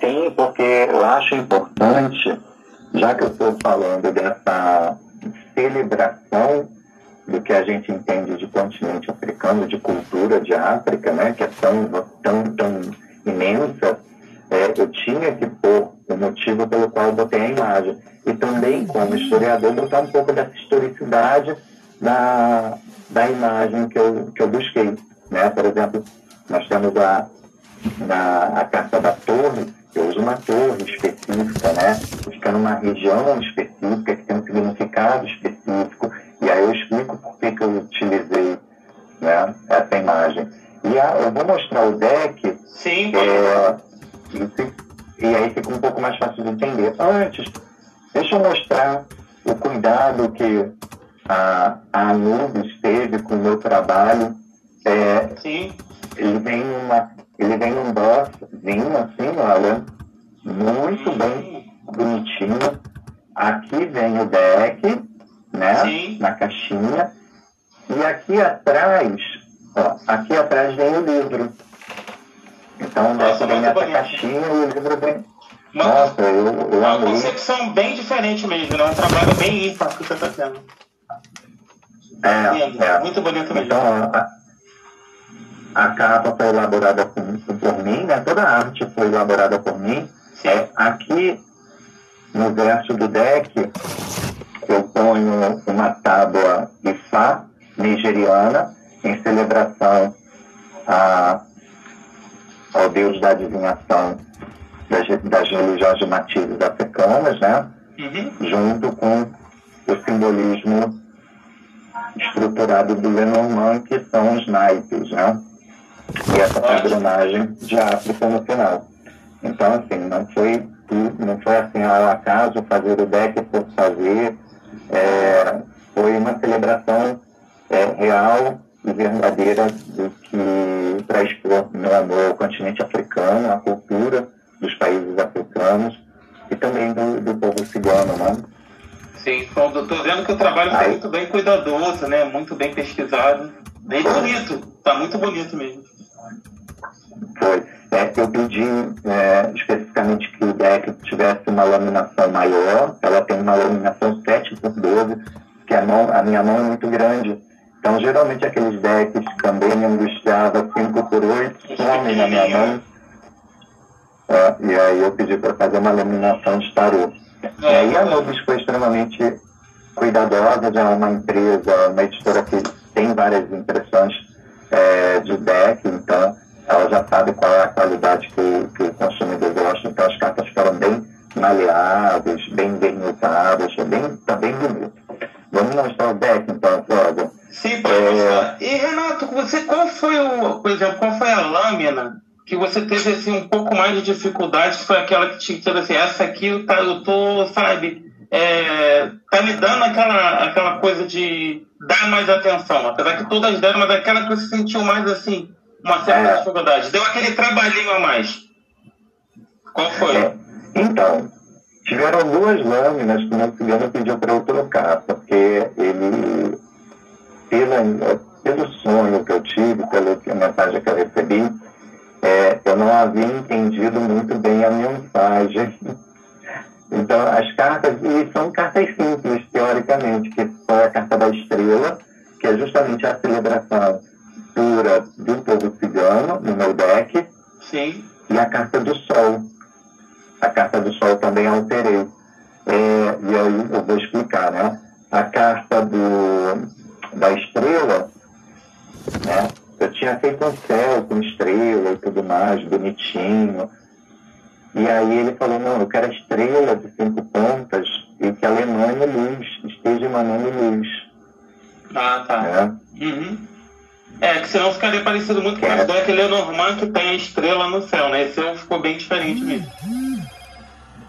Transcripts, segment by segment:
Sim, porque eu acho importante, já que eu estou falando dessa celebração do que a gente entende de continente africano, de cultura de África, né, que é tão, tão, tão imensa, é, eu tinha que pôr o motivo pelo qual eu botei a imagem. E também, como historiador, botar um pouco dessa historicidade da, da imagem que eu, que eu busquei. Né? Por exemplo, nós temos a, na, a Carta da Torre, eu uso uma torre específica, né? Fica numa região específica, que tem um significado específico, e aí eu explico por que, que eu utilizei né, essa imagem. E a, eu vou mostrar o deck. Sim. É, e, e aí fica um pouco mais fácil de entender. Antes, deixa eu mostrar o cuidado que a, a Anubis teve com o meu trabalho. É, Sim. Ele vem uma ele vem num bosszinho assim, olha, muito bem bonitinho. Aqui vem o deck, né? Sim. Na caixinha. E aqui atrás, ó, aqui atrás vem o livro. Então Nossa, vem nessa bonito. caixinha e o livro vem. Uma, Nossa, eu, eu uma amei. concepção bem diferente mesmo, né? Um trabalho bem ímpar que você está tendo. É, é. Muito bonito mesmo. Então, a, a capa foi elaborada por, por mim, né? Toda a arte foi elaborada por mim. É, aqui, no verso do deck, eu ponho uma tábua de Fá nigeriana em celebração a, ao deus da adivinhação das, das religiões de matizes africanas, né? Uhum. junto com o simbolismo estruturado do Lenormand, que são os naipes, né? E essa padronagem de África no final. Então, assim, não foi, não foi assim ao acaso fazer o deck por fazer, é, foi uma celebração é, real e verdadeira do que para expor meu amor ao continente africano, a cultura dos países africanos e também do, do povo cigano, né? Sim, eu tô vendo que o trabalho está muito bem cuidadoso, né? Muito bem pesquisado. Bem bonito. Tá muito bonito mesmo. Foi. É, eu pedi é, especificamente que o deck tivesse uma laminação maior. Ela tem uma laminação 7 por 12, que a, mão, a minha mão é muito grande. Então, geralmente, aqueles decks Cambanium do Java 5 por 8 somem na minha mão. É, e aí eu pedi para fazer uma laminação de tarô. E aí a Nubis foi extremamente cuidadosa, já é uma empresa, uma editora que tem várias impressões é, de deck, então ela já sabe qual é a qualidade que, o- que o consumidor gosta, então as cartas ficaram bem maleáveis, bem é bem, tá bem bonito. Vamos mostrar o deck então, Flávio. Sim, pode É. mostrar. E Renato, você qual foi o, por exemplo, qual foi a lâmina que você teve assim um pouco mais de dificuldade? Foi aquela que te teve assim, essa aqui eu, tá, eu tô, sabe, é, tá me dando aquela, aquela coisa de dar mais atenção, apesar que todas deram, mas aquela que você sentiu mais assim, uma certa É. dificuldade. Deu aquele trabalhinho a mais. Qual foi? É, então, tiveram duas lâminas que o meu pediu para eu trocar, porque ele, pela, pelo sonho que eu tive, pela mensagem que eu recebi, é, eu não havia entendido muito bem a mensagem. Então, as cartas, e são cartas simples, teoricamente, que foi a carta da estrela, que é justamente a celebração pura do povo cigano, no meu deck, Sim. e a carta do sol. A carta do sol também alterei. É, e aí eu vou explicar, né? A carta do, da estrela, né? Eu tinha feito um céu com estrela e tudo mais, bonitinho. E aí ele falou, não, eu quero a estrela de cinco pontas e que ela emane luz, esteja emanando luz. Ah, tá. Né? Uhum. É, que senão ficaria parecido muito com É. Lenormand que tem a estrela no céu, né? Esse ficou bem diferente mesmo.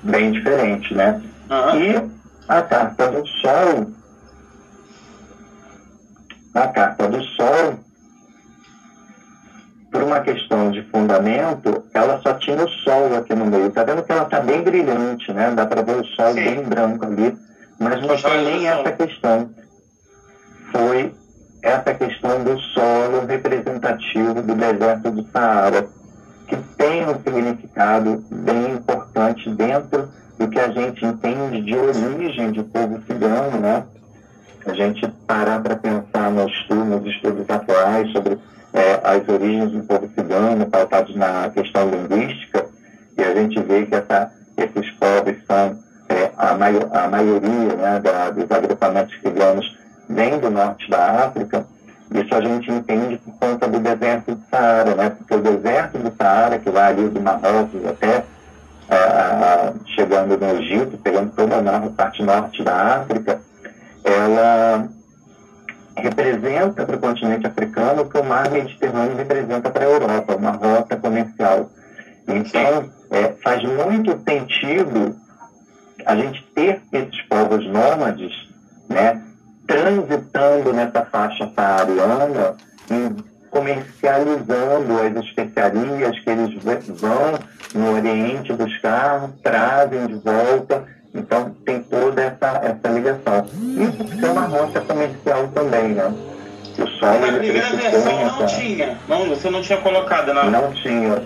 Bem diferente, né? Aham. E a carta do Sol, a carta do Sol, por uma questão de fundamento, ela só tinha o Sol aqui no meio. Tá vendo que ela tá bem brilhante, né? Dá para ver o Sol Sim. bem branco ali. Mas não foi nem essa questão. Foi essa questão do solo representativo do deserto do Saara, que tem um significado bem importante dentro do que a gente entende de origem de povo cigano, né? A gente parar para pensar nos estudos, nos estudos atuais sobre é, as origens do povo cigano, pautados na questão linguística, e a gente vê que essa, esses povos são é, a, a maioria né, da, dos agrupamentos ciganos vem do norte da África, isso a gente entende por conta do deserto do Saara, né? porque o deserto do Saara, que vai ali do Marrocos até chegando no Egito, pegando toda a parte norte da África, ela representa para o continente africano o que o mar Mediterrâneo representa para a Europa, uma rota comercial. Então, é, faz muito sentido a gente ter esses povos nômades, né, transitando nessa faixa saariana e comercializando as especiarias que eles vão no Oriente buscar, trazem de volta. Então, tem toda essa, essa ligação. Isso é uma rota comercial também, né? O sol, Na primeira versão não tinha. Não, você não tinha colocado, não? Não tinha.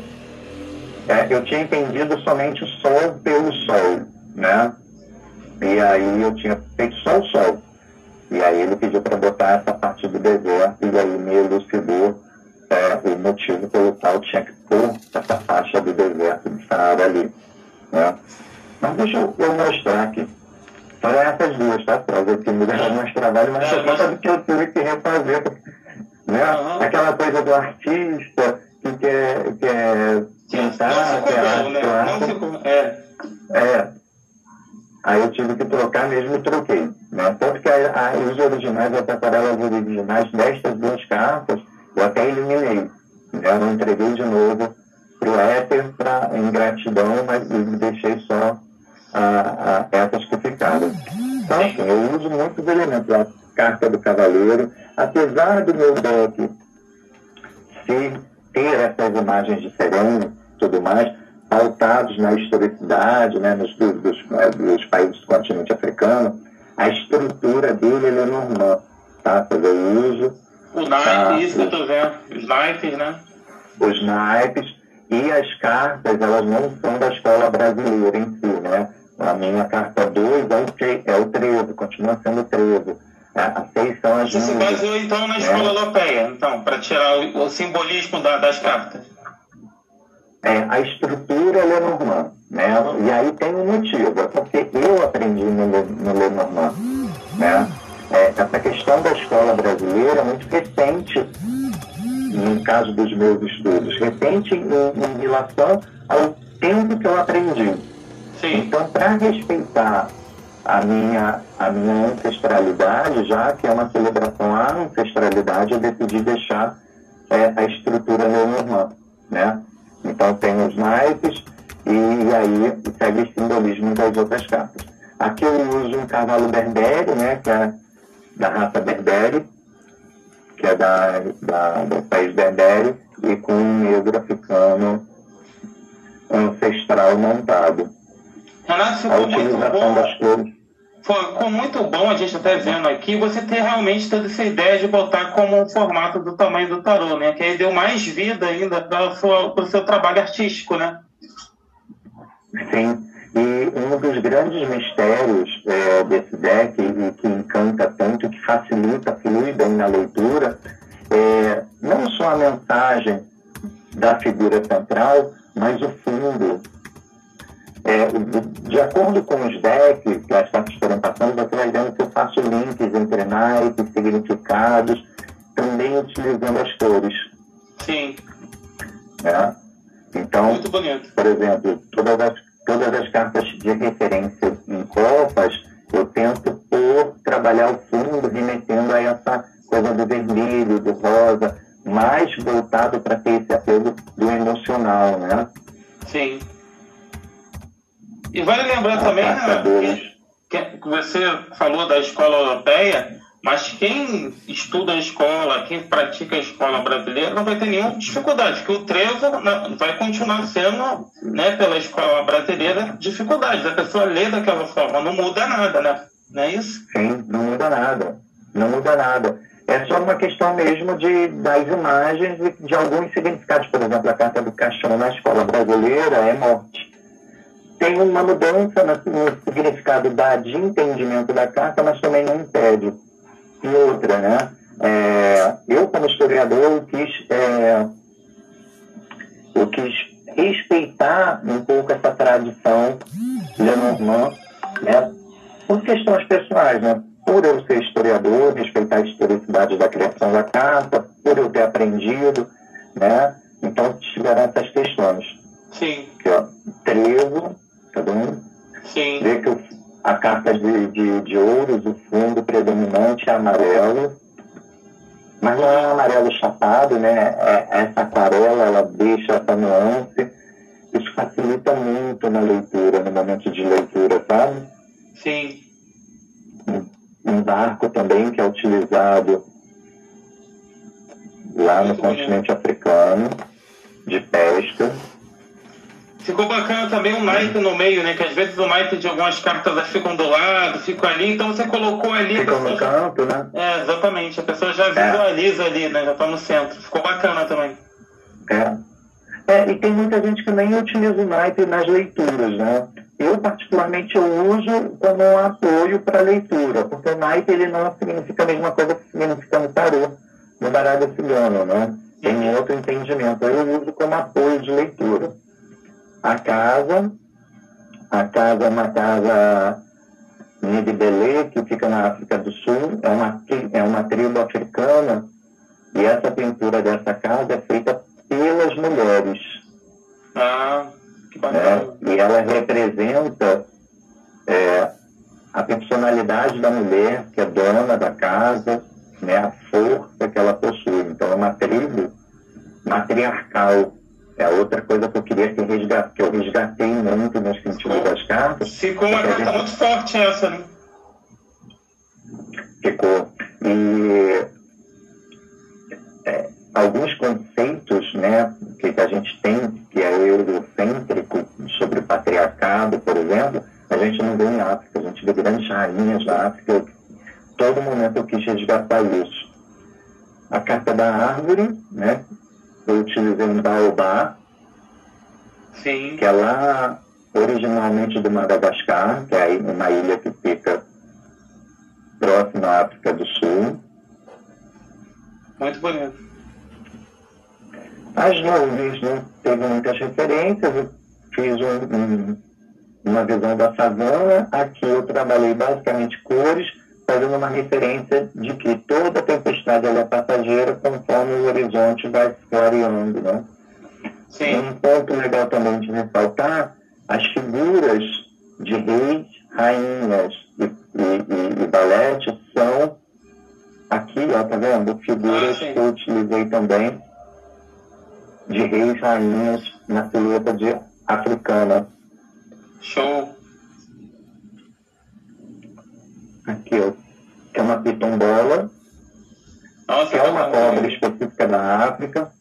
É, eu tinha entendido somente o sol pelo sol, né? E aí eu tinha feito só o sol. E aí ele pediu para botar essa parte do deserto e aí me elucidou é, o motivo pelo qual tinha que pôr essa faixa do deserto de Saara ali. Né? Mas deixa eu, eu mostrar aqui. Só essas duas, tá? Para ver que me deu mais trabalho, mas por conta do que eu tive que refazer. Né? Aquela coisa do artista que quer, quer pintar, quer arte. É. é. Aí eu tive que trocar mesmo e troquei. Né? Tanto que a, a, os originais, as aquarelas originais destas duas cartas, eu até eliminei. Né? Eu não entreguei de novo para o éter pra, em gratidão, mas deixei só a, essas que ficaram. Então, assim, eu uso muitos elementos. A carta do cavaleiro, apesar do meu deck se ter essas imagens diferentes tudo mais, pautados na historicidade, né, nos dos, dos, né, dos países do continente africano, a estrutura dele é normã, tá? Fazer uso. O naipe, tá? isso que eu tô vendo, os naipes, né? Os naipes e as cartas, elas não são da escola brasileira em si, né? A minha carta 2 é, é o 13, continua sendo o 13. A 6 são as Você se baseou então na né? escola europeia, então, para tirar o, o simbolismo da, das cartas é, a estrutura é Lenormand, né? E aí tem um motivo, é porque eu aprendi no, no Lenormand, né? É, essa questão da escola brasileira é muito recente, no caso dos meus estudos, recente em, em relação ao tempo que eu aprendi. Sim. Então, para respeitar a minha, a minha ancestralidade, já que é uma celebração à ancestralidade, eu decidi deixar é, a estrutura Lenormand, né? Então tem os naipes e aí segue o simbolismo das outras cartas. Aqui eu uso um cavalo berbere, né, que é da raça berbere, que é da, da, do país berbere, e com um negro africano ancestral montado. A utilização das cores foi, muito bom a gente até vendo aqui você ter realmente toda essa ideia de botar como um formato do tamanho do tarô, né? Que aí deu mais vida ainda para o seu trabalho artístico, né? Sim. E um dos grandes mistérios é, desse deck, e que encanta tanto, que facilita, flui bem na leitura, é não só a mensagem da figura central, mas o fundo, é, de acordo com os decks que as cartas foram passando, você vai vendo que eu faço links entre naipes, significados, também utilizando as cores. Sim. É? Então, por exemplo, todas as, todas as cartas de referência em copas, eu tento por trabalhar o fundo, remetendo a essa coisa do vermelho, do rosa, mais voltado para ter esse apelo do emocional, né? Sim. E vale lembrar também né, que, que você falou da escola europeia, mas quem estuda a escola, quem pratica a escola brasileira, não vai ter nenhuma dificuldade, porque o trevo né, vai continuar sendo, né, pela escola brasileira, dificuldade. A pessoa lê daquela forma, não muda nada, né? Não é isso? Sim, não muda nada. Não muda nada. É só uma questão mesmo de, das imagens e de alguns significados. Por exemplo, a carta do caixão na escola brasileira é morte. Tem uma mudança no significado da, de entendimento da carta, mas também não impede. E outra, né? É, eu, como historiador, eu quis, é, eu quis respeitar um pouco essa tradição Lenormand, né? Por questões pessoais, né? por eu ser historiador, respeitar a historicidade da criação da carta, por eu ter aprendido, né? Então tiveram essas questões. Sim. Aqui, ó, trevo, tá vendo? Sim. Vê que a carta de, de, de ouros, o fundo predominante é amarelo, mas não é um amarelo chapado, né? É, essa aquarela, ela deixa essa nuance. Isso facilita muito na leitura, no momento de leitura, sabe? Sim um barco também que é utilizado lá no continente africano, de pesca. Ficou bacana também o naipe no meio, né? Que às vezes o naipe de algumas cartas ficam do lado, ficam ali, então você colocou ali. Ficam no canto, né? É, exatamente. A pessoa já visualiza é. ali, né? Já está no centro. Ficou bacana também. É. é. E tem muita gente que nem utiliza o naipe nas leituras, né? Eu, particularmente, eu uso como um apoio para leitura, porque o naipe ele não significa a mesma coisa que significa no tarô, no baralho cigano, né? Tem outro entendimento. Eu uso como apoio de leitura. A casa, a casa é uma casa de Belê, que fica na África do Sul, é uma, é uma tribo africana, e essa pintura dessa casa é feita pelas mulheres. Ah. Né? E ela representa é, a personalidade da mulher, que é dona da casa, né? a força que ela possui. Então, é uma tribo matriarcal. É outra coisa que eu queria que, resgat, que eu resgatei muito no sentido das cartas. Ficou uma carta gente... muito forte essa, né? Ficou. E é, alguns conceitos né, que a gente tem, que é eurocêntrico, sobre o patriarcado, por exemplo, a gente não vê em África, a gente vê grandes rainhas da África. Todo momento eu quis resgatar isso. A carta da árvore, né, eu utilizei um baobá, Sim. que é lá originalmente do Madagascar, que é uma ilha que fica próxima à África do Sul. Muito bonito. As nuvens não teve muitas referências, eu fiz um, um, uma visão da savana, aqui eu trabalhei basicamente cores, fazendo uma referência de que toda tempestade é passageira conforme o horizonte vai se clareando. Né? Sim. Um ponto legal também de ressaltar, as figuras de reis, rainhas e, e, e, e balete são aqui, ó, tá vendo? Figuras ah, que eu utilizei também de reis rainhas na silhueta de africana. Show! Aqui, ó, que é uma pitombola, Nossa, é uma cobra específica da África.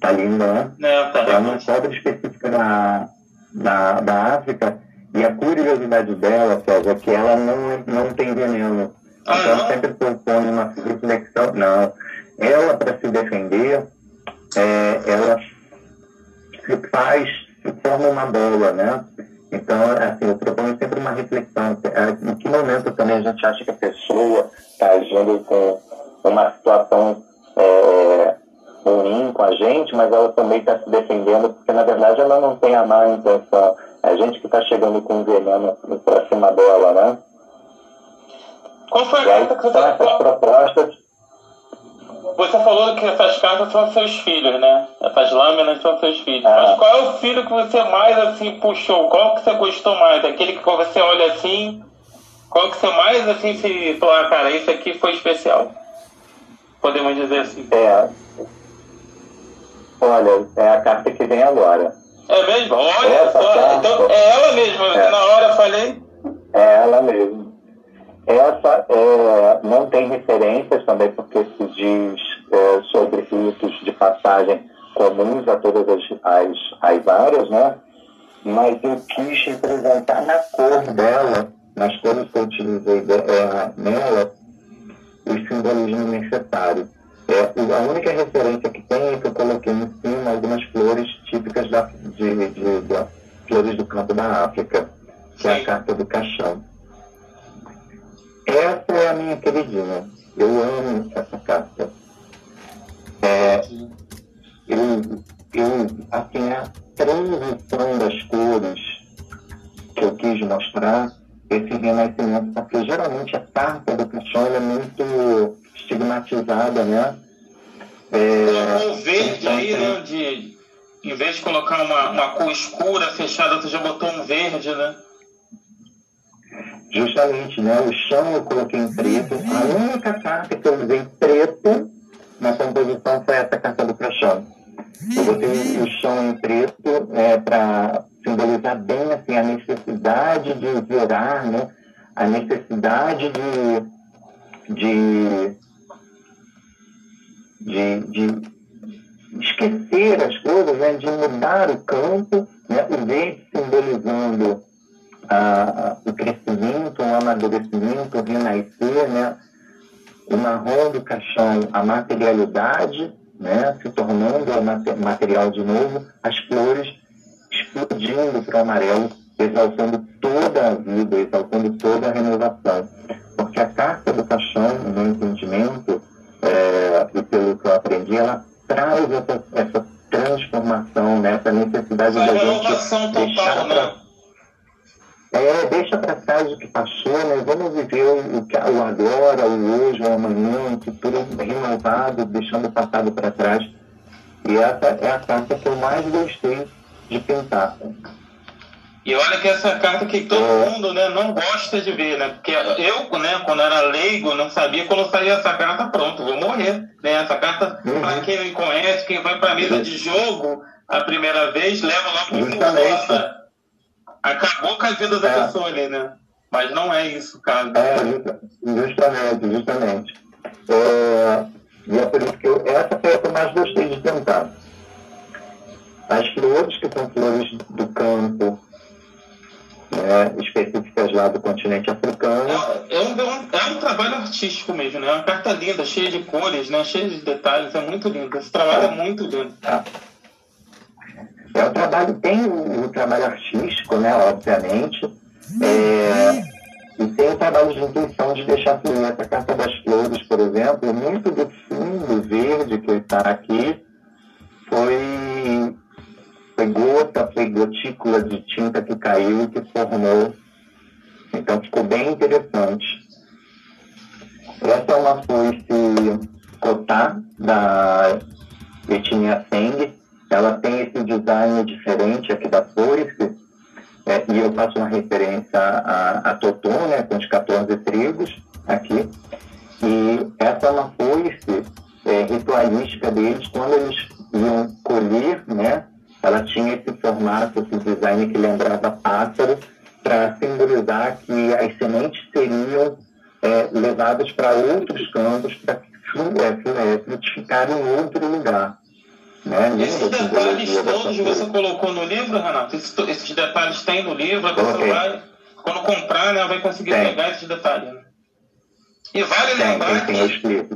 Tá linda, né? É, tá é uma cobra específica da, da, da África. E a curiosidade dela, César, é que ela não, não tem veneno. Ah, então, não? sempre propõe uma reflexão. Não. Ela, para se defender, é, ela se faz, se forma uma bola, né? Então, assim, eu proponho sempre uma reflexão. É, em que momento também a gente acha que a pessoa está agindo com uma situação é, ruim com a gente, mas ela também está se defendendo, porque na verdade ela não tem a má intenção. É a gente que está chegando com veneno para cima dela, né? Qual foi a carta que você essas propostas você falou que essas cartas são seus filhos, né? Essas lâminas são seus filhos. Ah. Mas qual é o filho que você mais assim puxou? Qual que você gostou mais? Aquele que você olha assim, qual que você mais assim se falar, ah, cara, isso aqui foi especial? Podemos dizer assim. É. Olha, é a carta que vem agora. É mesmo? Olha só, então é ela mesma, é. na hora eu falei. É ela mesmo. Essa é, não tem referências também porque se diz é, sobre ritos de passagem comuns a todas as, as, as áreas, né? Mas eu quis representar na cor dela, nas cores que eu utilizei é, nela, os simbolismos necessários. É, a única referência que tem é que eu coloquei em cima algumas flores típicas da, de, de, flores do campo da África, que é a carta do caixão. Essa é a minha queridinha. Eu amo essa carta. É, eu, eu, assim, a transição das cores que eu quis mostrar, esse renascimento, porque geralmente a carta do caixão é muito estigmatizada, né? É, o verde aí, né? De, em vez de colocar uma, uma cor escura, fechada, você já botou um verde, né? Justamente, né? O chão eu coloquei em preto. A única carta que eu usei preto na composição foi essa carta do caixão. Eu botei o chão em preto é, para simbolizar bem assim, a necessidade de virar, né? a necessidade de, de de, de esquecer as coisas, né, de mudar o campo, né, o verde simbolizando ah, o crescimento, o amadurecimento, o renascer, né, o marrom do caixão, a materialidade, né, se tornando material de novo, as flores explodindo para o amarelo, exaltando toda a vida, exaltando toda a renovação. Porque a carta do caixão, no meu entendimento, é, e pelo que eu aprendi, ela traz essa, essa transformação, né, essa necessidade da gente deixar né? pra, é, deixa para trás o que passou, né? Vamos viver o, o, agora, o hoje, o amanhã, o futuro renovado, deixando o passado para trás. E essa é a carta que eu mais gostei de pintar. E olha que essa carta que todo é. mundo né, não gosta de ver, né? Porque eu, né, quando era leigo, não sabia quando saía essa carta, pronto, vou morrer. Né? Essa carta, uhum. para quem não conhece, quem vai para a mesa de jogo a primeira vez, leva lá para Acabou com a vida da é. pessoa ali, né? Mas não é isso, cara. É, justamente, justamente. É, e é por isso que eu, essa foi a que eu mais gostei de tentar. As flores, que são flores do campo, né, específicas lá do continente africano. É, é, um, é um trabalho artístico mesmo, né? É uma carta linda, cheia de cores, né? cheia de detalhes, é muito lindo. Esse trabalho é, é muito lindo. É. é o trabalho, tem o, o trabalho artístico, né, obviamente, é, e tem o trabalho de intuição de deixar fluir. Essa carta das flores, por exemplo, muito do fundo verde que está aqui foi foi gota, foi gotícula de tinta que caiu e que formou. Então ficou bem interessante. Essa é uma foice Cotá, da etnia Seng. Ela tem esse design diferente aqui da foice. É, e eu faço uma referência a, a né, com os 14 trigos aqui. E essa é uma foice é, ritualística deles, quando eles iam colher, ela tinha esse formato, esse design que lembrava pássaro, para simbolizar que as sementes seriam é, levadas para outros campos para é, é, frutificar em outro lugar. Né? Esses detalhes todos você colocou no livro, Renato? Esses, esses detalhes tem no livro, a pessoa okay. vai, quando comprar, né, vai conseguir tem. pegar esses detalhes. Né? E vale tem, lembrar tem, que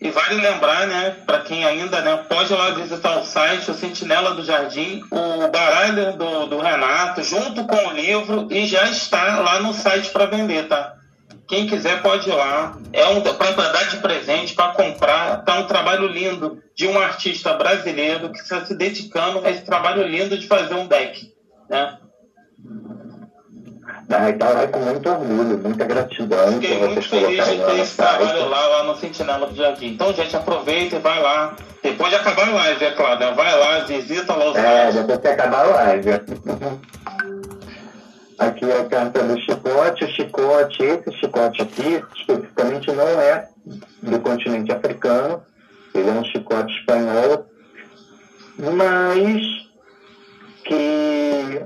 e vale lembrar, né, para quem ainda né, pode lá visitar o site, o Sentinela do Jardim, o baralho do, do Renato, junto com o livro, e já está lá no site para vender, tá? Quem quiser pode ir lá. É um para dar de presente, para comprar. Tá um trabalho lindo de um artista brasileiro que está se dedicando a esse trabalho lindo de fazer um deck, né? Ah, então é com muito orgulho, muita gratidão. Fiquei muito feliz de ter esse trabalho lá, lá no Sentinela do Jardim. Então, gente, aproveita e vai lá. Depois de acabar a live, é claro. Né? Vai lá, visita lá os É, depois de acabar a live. Aqui é a carta do chicote. O chicote, esse chicote aqui, especificamente, não é do continente africano. Ele é um chicote espanhol. Mas que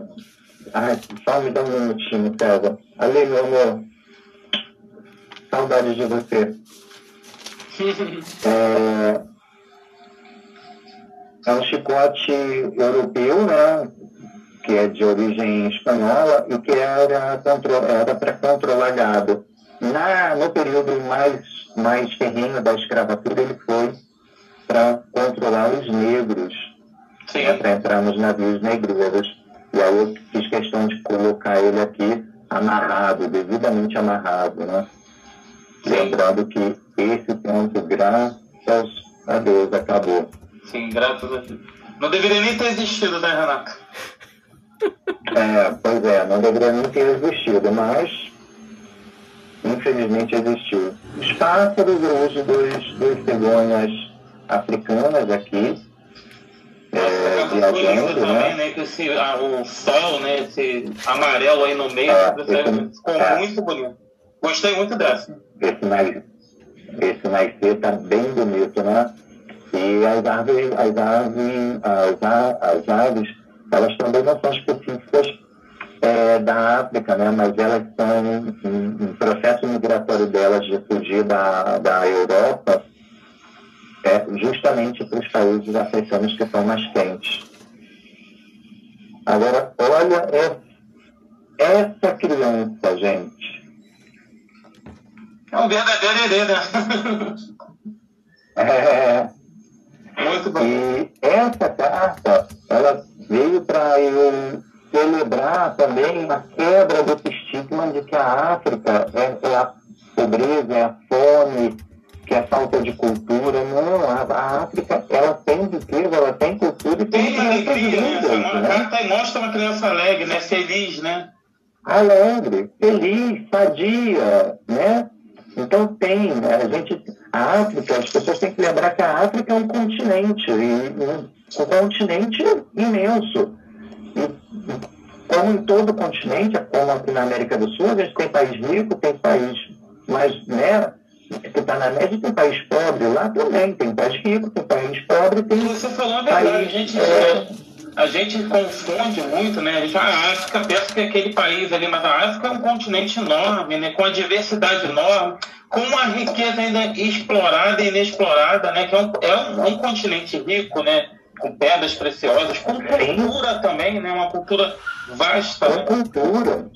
Ai, só me dá um minutinho, César. Ali, meu amor. Saudade de você. é, é um chicote europeu, né? Que é de origem espanhola e que era, era para controlar gado. na, no período mais, mais terreno da escravatura, ele foi para controlar os negros, né, para entrar nos navios negreiros. Eu fiz questão de colocar ele aqui amarrado, devidamente amarrado, né? Lembrando que esse ponto, graças a Deus, acabou. Sim, graças a Deus. Não deveria nem ter existido, né, Renato? É, pois é, não deveria nem ter existido, mas infelizmente existiu. Os pássaros, hoje, dois cegonhas africanas aqui, é, viajando, né? né? Que esse, ah, o sol, né? Esse amarelo aí no meio, é, esse, ficou é, muito bonito. Gostei muito dessa. Esse, mais, esse nascer tá bem bonito, né? E as árvores, as aves, as, as aves, elas também não são específicas é, da África, né? Mas elas são, um processo migratório delas de fugir da, da Europa, é justamente para os países africanos que são mais quentes. Agora, olha essa criança, gente. É um verdadeiro herê, né? é. Muito bom. E essa carta, ela veio para eu celebrar também a quebra desse estigma de que a África é, é a pobreza, é a fome, que é falta de cultura. Não, a, a África, ela tem riqueza, ela tem cultura e tem, tem alegria, né? né? mostra uma criança alegre, né? Feliz, né? Alegre, feliz, sadia, né? Então tem, né? a gente, a África, as pessoas têm que lembrar que a África é um continente, e um continente imenso. E, como em todo o continente, como aqui na América do Sul, a gente tem país rico, tem país mais, né, que está na média, tem país pobre lá também, tem país rico, tem país pobre, tem. Você falou a verdade, país, a gente, é... a gente confunde muito, né? A, gente, a África pensa que é aquele país ali, mas a África é um continente enorme, né? Com a diversidade enorme, com uma riqueza ainda explorada e inexplorada, né? Que é um, é um, um continente rico, né? Com pedras preciosas, com cultura também, né? Uma cultura vasta. Com né? cultura.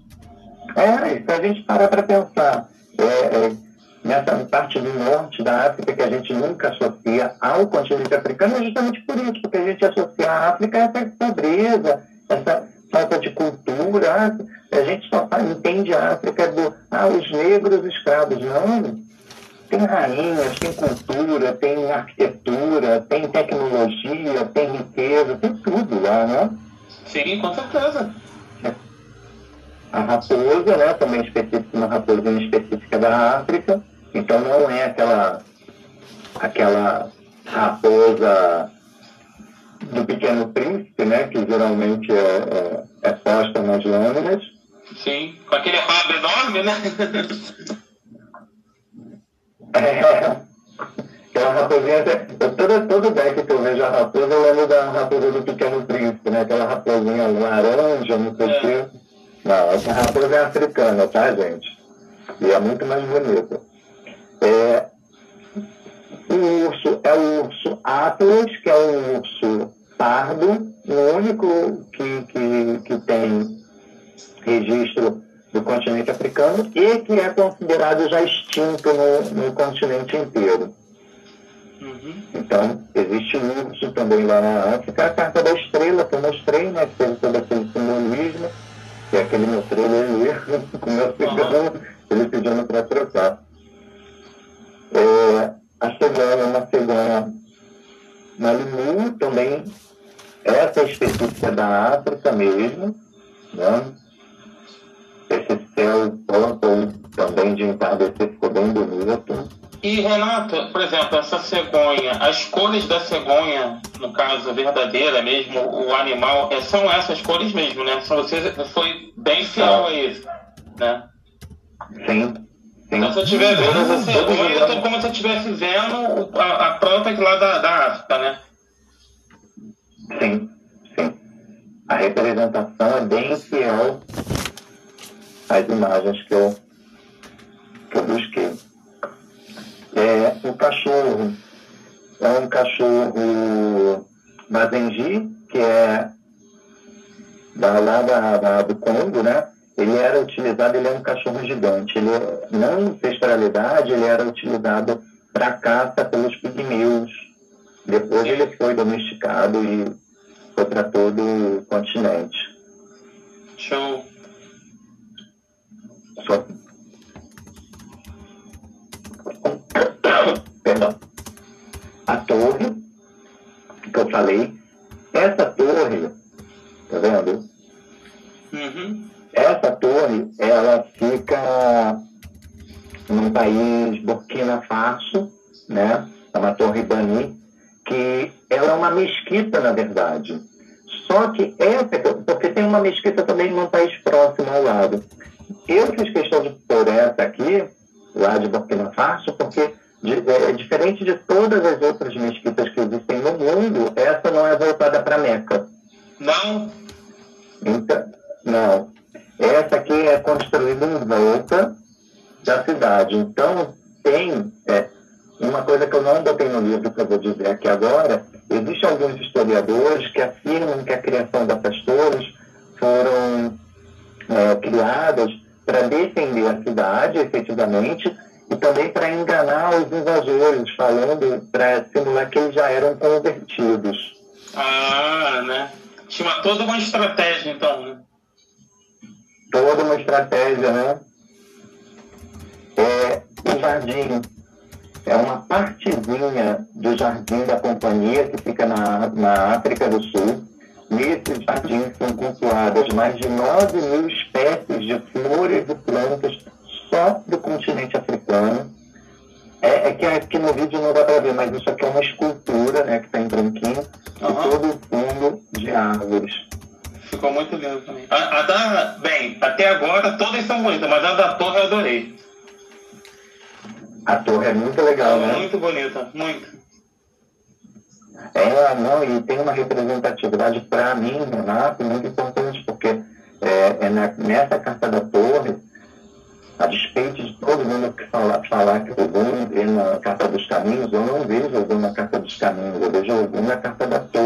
É, se a gente parar para pensar. É, é nessa parte do norte da África que a gente nunca associa ao continente africano é justamente por isso, porque a gente associa a África a essa pobreza, essa falta de cultura. A gente só entende a África do ah, os negros escravos. Não. Tem rainhas, tem cultura, tem arquitetura, tem tecnologia, tem riqueza, tem tudo lá, né? Sim, com certeza. A raposa, né, também específica, uma raposinha específica da África, então não é aquela, aquela raposa do Pequeno Príncipe, né, que geralmente é, é, é posta nas lâminas. Sim, com aquele rabo enorme, né? é, aquela raposinha, todo, todo deck que eu vejo a raposa, eu lembro da raposa do Pequeno Príncipe, né, aquela raposinha laranja, não sei o é. quê. Não, essa raposa é africana, tá, gente? E é muito mais bonita. É, o urso é o urso Atlas, que é um urso pardo, o único que, que, que tem registro do continente africano e que é considerado já extinto no, no continente inteiro. Uhum. Então, existe um urso também lá na África. A carta da estrela que eu mostrei, né, que teve todo aquele que é aquele meu trailer ali, com o meu uhum. ele pedindo para trocar. É, a cegonha, uma cegonha Malimu, também, essa é específica da África mesmo, né? Esse céu purple também de entardecer ficou bem bonito. E Renato, por exemplo, essa cegonha, as cores da cegonha, no caso verdadeira mesmo, o animal, é, são essas cores mesmo, né? Você foi bem fiel a isso, né? Sim. Então, se eu estiver vendo essa cegonha, eu tô como se eu estivesse vendo a, a planta lá da, da África, né? Sim, sim. A representação é bem fiel às imagens que eu, que eu busquei. É, o cachorro é um cachorro Mazengi, que é da, lá da, da, do Congo, né? ele era utilizado, ele é um cachorro gigante. Ele, na ancestralidade, ele era utilizado para caça pelos pigmeus. Depois ele foi domesticado e foi para todo o continente. Show. Só... Perdão. A torre, que eu falei, essa torre, tá vendo? Uhum. Essa torre, ela fica num país Burkina Faso, né? É uma torre Bani, que ela é uma mesquita, na verdade. Só que essa, porque tem uma mesquita também num país próximo ao lado. Eu fiz questão de pôr essa aqui, lá de Burkina Faso, porque é, diferente de todas as outras mesquitas que existem no mundo, essa não é voltada para Meca. Não? Então, não. Essa aqui é construída em volta da cidade. Então, tem é, uma coisa que eu não botei no livro que eu vou dizer aqui agora. Existem alguns historiadores que afirmam que a criação dessas torres foram é, criadas para defender a cidade, efetivamente, e também para enganar os invasores, falando para simular que eles já eram convertidos. Ah, né? Tinha toda uma estratégia, então, né? Toda uma estratégia, né? É, o jardim é uma partezinha do jardim da companhia que fica na, na África do Sul. Nesse jardim são cultuadas mais de 9 mil espécies de flores e plantas só do continente africano. É, é que aqui no vídeo não dá para ver, mas isso aqui é uma escultura, né, que está em branquinho, uhum. e todo o fundo de árvores. Ficou muito lindo também. A, a, da. Bem, até agora todas são bonitas, mas a da torre eu adorei. A torre é muito legal, é né? Muito bonita, muito. É, não, e tem uma representatividade para mim, Renato, muito importante, porque é, é na, nessa carta da torre a despeito de todo mundo que fala, falar que Ogum vê na Carta dos Caminhos, eu não vejo Ogum na Carta dos Caminhos, eu vejo Ogum na Carta da Torre.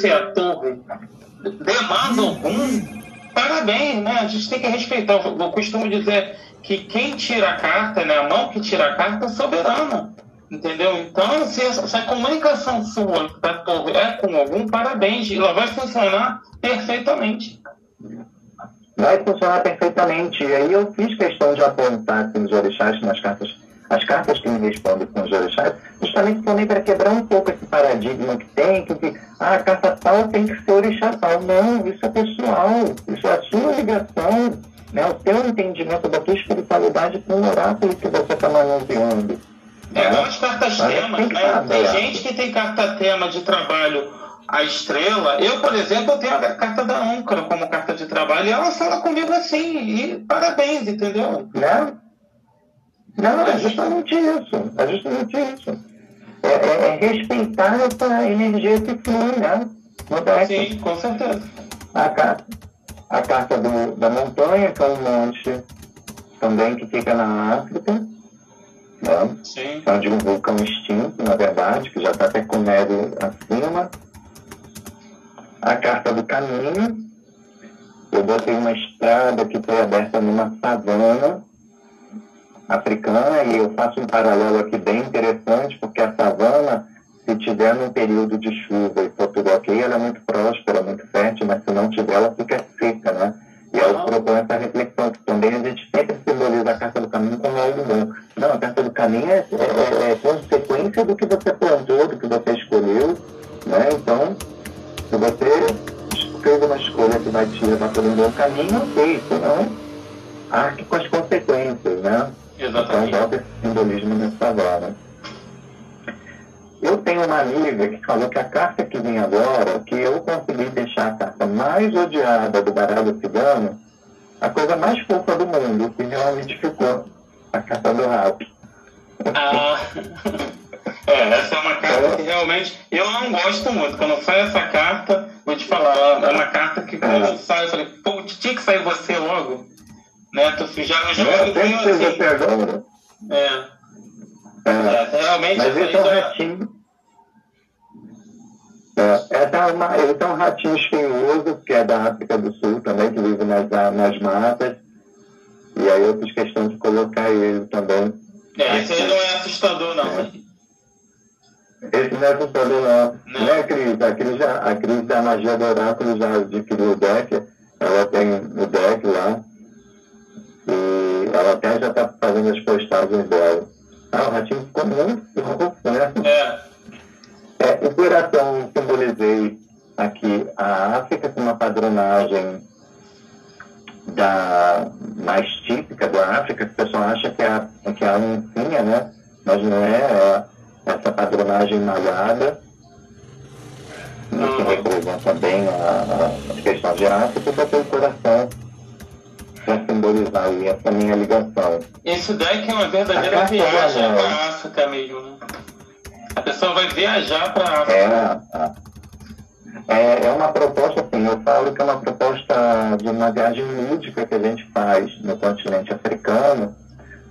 Se para você a torre demanda algum, parabéns, né? A gente tem que respeitar. Eu costumo dizer que quem tira a carta, né? A mão que tira a carta é soberana. Entendeu? Então, se, se a comunicação sua da torre é com algum, parabéns. Ela vai funcionar perfeitamente. Vai funcionar perfeitamente. E aí eu fiz questão de apontar assim, os orixás nas cartas as cartas que me respondem com os orixás, justamente também para quebrar um pouco esse paradigma que tem, que ah, a carta tal tem que ser orixá tal. Não, isso é pessoal, isso é a sua ligação, né, o seu entendimento da tua espiritualidade com o oráculo que você está manuseando. É igual as cartas temas, né? Tem gente que tem carta tema de trabalho a estrela. Eu, por exemplo, eu tenho a carta da âncora como carta de trabalho e ela fala comigo assim, e parabéns, entendeu? Né? Não, é justamente isso. É justamente isso. É, é, é respeitar essa energia que flui, né? Sim, com certeza. A carta, a carta do, da montanha, que é um monte também que fica na África. Né? Sim. É de um vulcão extinto, na verdade, que já está até com neve acima. A carta do caminho. Eu botei uma estrada que foi aberta numa savana africana, e eu faço um paralelo aqui bem interessante, porque a savana, se tiver num período de chuva e for tudo ok, ela é muito próspera, muito fértil, mas se não tiver, ela fica seca, né? E eu proponho essa reflexão, que também a gente sempre simboliza a carta do caminho como algo bom. Não, a carta do caminho é, é, é consequência do que você plantou, do que você escolheu, né? Então, se você fez uma escolha que vai te levar por um bom caminho, ok, senão arque com as consequências, né? Exatamente. Então, bota esse simbolismo nessa hora. Eu tenho uma amiga que falou que a carta que vem agora, que eu consegui deixar a carta mais odiada do baralho cigano, a coisa mais fofa do mundo, que realmente ficou a carta do rap. Ah, é, essa é uma carta que realmente eu não gosto muito. Quando sai essa carta, vou te falar, é uma carta que quando é. sai, eu falei, pô, tinha que sair você logo. Né? Tu já, já é, tem que assim. você agora. É. É, é, realmente mas esse é um ratinho. É, essa é uma, ele é um ratinho espinhoso, que é da África do Sul também, que vive nas, nas matas. E aí eu fiz questão de colocar ele também. É, esse aí não é assustador, não. É. Esse não é assustador, não. Não, né, Cris? A Cris, já, a Cris da Magia do Oráculo já adquiriu o deck. Ela tem o deck lá. Ela até já está fazendo as postagens dela. Ah, o ratinho ficou muito fofo, né? É. É, o coração simbolizei aqui a África com uma padronagem da, mais típica da África, que o pessoal acha que é a, que é a oncinha, né? Mas não é, é essa padronagem malhada, que representa bem a, a questão de África, e o coração para simbolizar aí essa minha ligação. Esse deck é uma verdadeira viagem para a África mesmo, né? A pessoa vai viajar para a África. É, é, é uma proposta, assim, eu falo que é uma proposta de uma viagem lúdica que a gente faz no continente africano,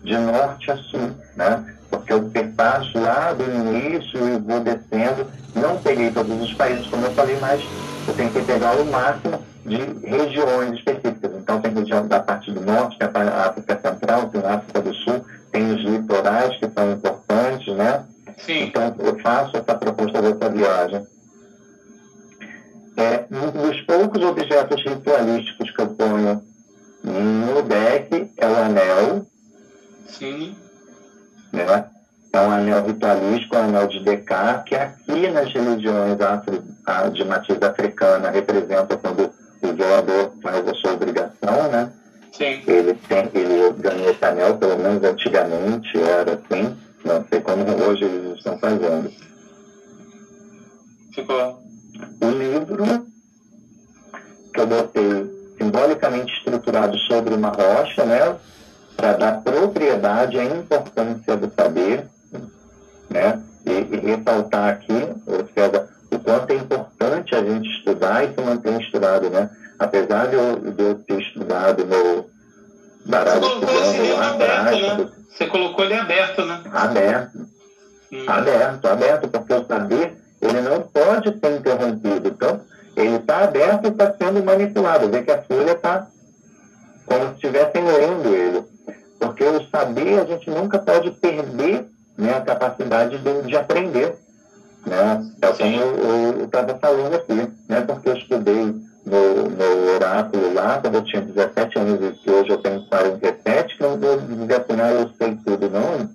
de norte a sul, né? Porque eu perpasso lá do início e vou descendo, não peguei todos os países, como eu falei, mas eu tentei pegar o máximo de regiões específicas. Então, tem região da parte do norte, que é a África Central, tem a África do Sul, tem os litorais que são importantes, né? Sim. Então, eu faço essa proposta dessa viagem. É, um dos poucos objetos ritualísticos que eu ponho no deck é o anel. Sim. Né? É um anel ritualístico, um anel de Descartes, que aqui nas religiões de matriz africana representa quando o violador faz a sua obrigação, né? Sim. Ele, tem, ele ganha esse anel, pelo menos antigamente era assim. Não sei como hoje eles estão fazendo. Ficou. O livro que eu botei simbolicamente estruturado sobre uma rocha, né? Para dar propriedade à importância do saber, né? E, e ressaltar aqui, ou seja, o quanto é importante a gente estudar e se manter estudado, né? Apesar de eu, de eu ter estudado no baralho cigano lá atrás... Né? Você colocou ele aberto, né? Aberto. Hum. Aberto, aberto, porque o saber, ele não pode ser interrompido. Então, ele está aberto e está sendo manipulado. Vê que a folha está como se estivessem lendo ele. Porque o saber, a gente nunca pode perder né, a capacidade de, de aprender. Né? É como eu estava falando aqui, né? porque eu estudei no, no oráculo lá, quando eu tinha 17 anos e hoje eu tenho 47, que eu não vou dizer assim, ah, eu sei tudo, não.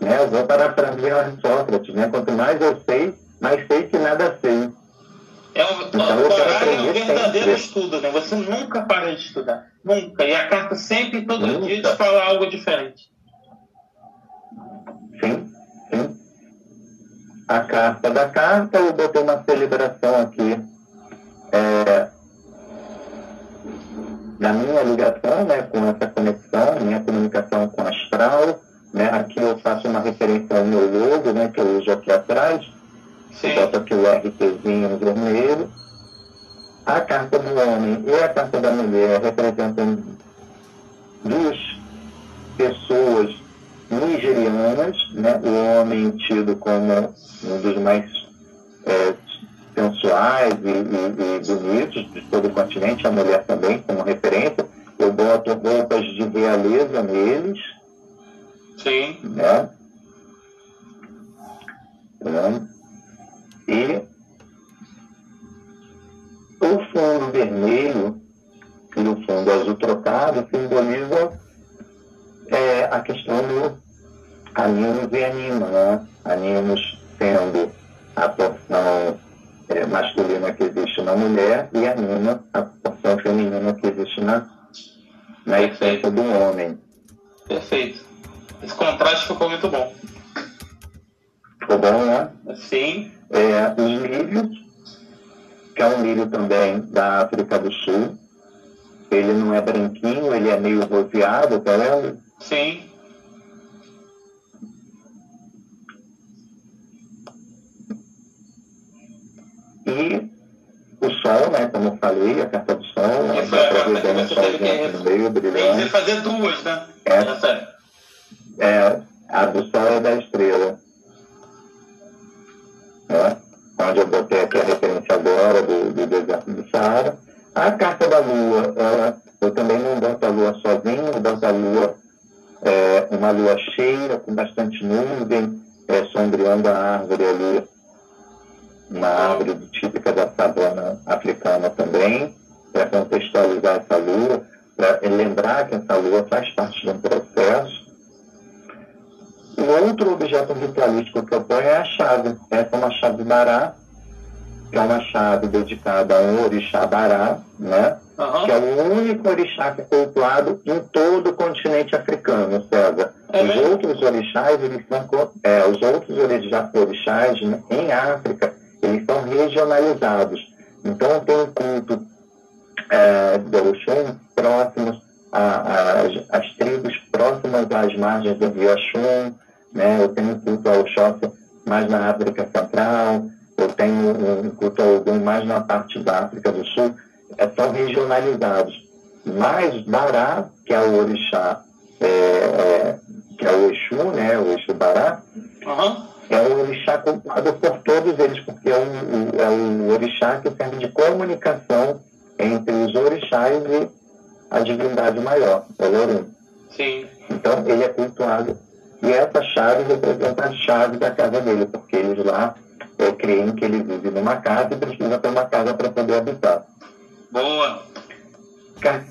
Né? Eu vou parafrasear Sócrates, né? quanto mais eu sei, mais sei que nada sei. É o, então, é um verdadeiro sempre. estudo, né? Você nunca para de estudar. Nunca. E a carta sempre, todo nunca. dia, te fala algo diferente. Sim, sim. A carta da carta, eu botei uma celebração aqui é, na minha ligação né, com essa conexão, minha comunicação com o astral. Né, aqui eu faço uma referência ao meu logo, né, que eu uso aqui atrás. Sim. Boto aqui o RTzinho vermelho. A carta do homem e a carta da mulher representam duas pessoas nigerianas, né? o homem tido como um dos mais é, sensuais e, e, e, bonitos de todo o continente, a mulher também como referência. Eu boto roupas de realeza neles, Sim. Né? Né? E o fundo vermelho e o fundo azul trocado simbolizam é, a questão do animos e anima, né? Animos sendo a porção é, masculina que existe na mulher e anima a porção feminina que existe na, na essência do homem. Perfeito. Esse contraste ficou muito bom. Ficou bom, né? Sim. É, os lírios, que é um lírio também da África do Sul. Ele não é branquinho, ele é meio roseado, tá vendo? Sim. E o sol, né, como eu falei, a carta do sol, né, a ver carta bem que você teve no meio, fazer duas, né? É. Essa- É, a do sol é da estrela. Né? Onde eu botei aqui a referência agora do, do deserto do Saara. A carta da lua, ela, eu também não boto a lua sozinha, eu boto a lua, é, uma lua cheia, com bastante nuvem, é, sombreando a árvore ali, uma árvore típica da savana africana também, para contextualizar essa lua, para lembrar que essa lua faz parte de um processo. O outro objeto ritualístico que eu ponho é a chave. Essa é uma chave bará, que é uma chave dedicada a um orixá bará, né? Aham. que é o único orixá que é cultuado em todo o continente africano, César. É os outros orixás, eles são, é, os outros orixá- orixás né, em África, eles são regionalizados. Então tem culto é, do Oxum próximos às tribos próximas às margens do rio Oxum, né? eu tenho culto ao Oxóssi mais na África Central, eu tenho um culto ao Ogum mais na parte da África do Sul, é, são regionalizados. Mas Bará, que é o orixá, é, é, que é o Exu, né? o Exu Bará, Aham. é o orixá cultuado por todos eles, porque é o, o- é o orixá que serve de comunicação entre os orixás e a divindade maior, o Lorum. Sim. Então, ele é cultuado. E essa chave representa a chave da casa dele, porque eles lá é, creem que ele vive numa casa e precisa ter uma casa para poder habitar. Boa. Car-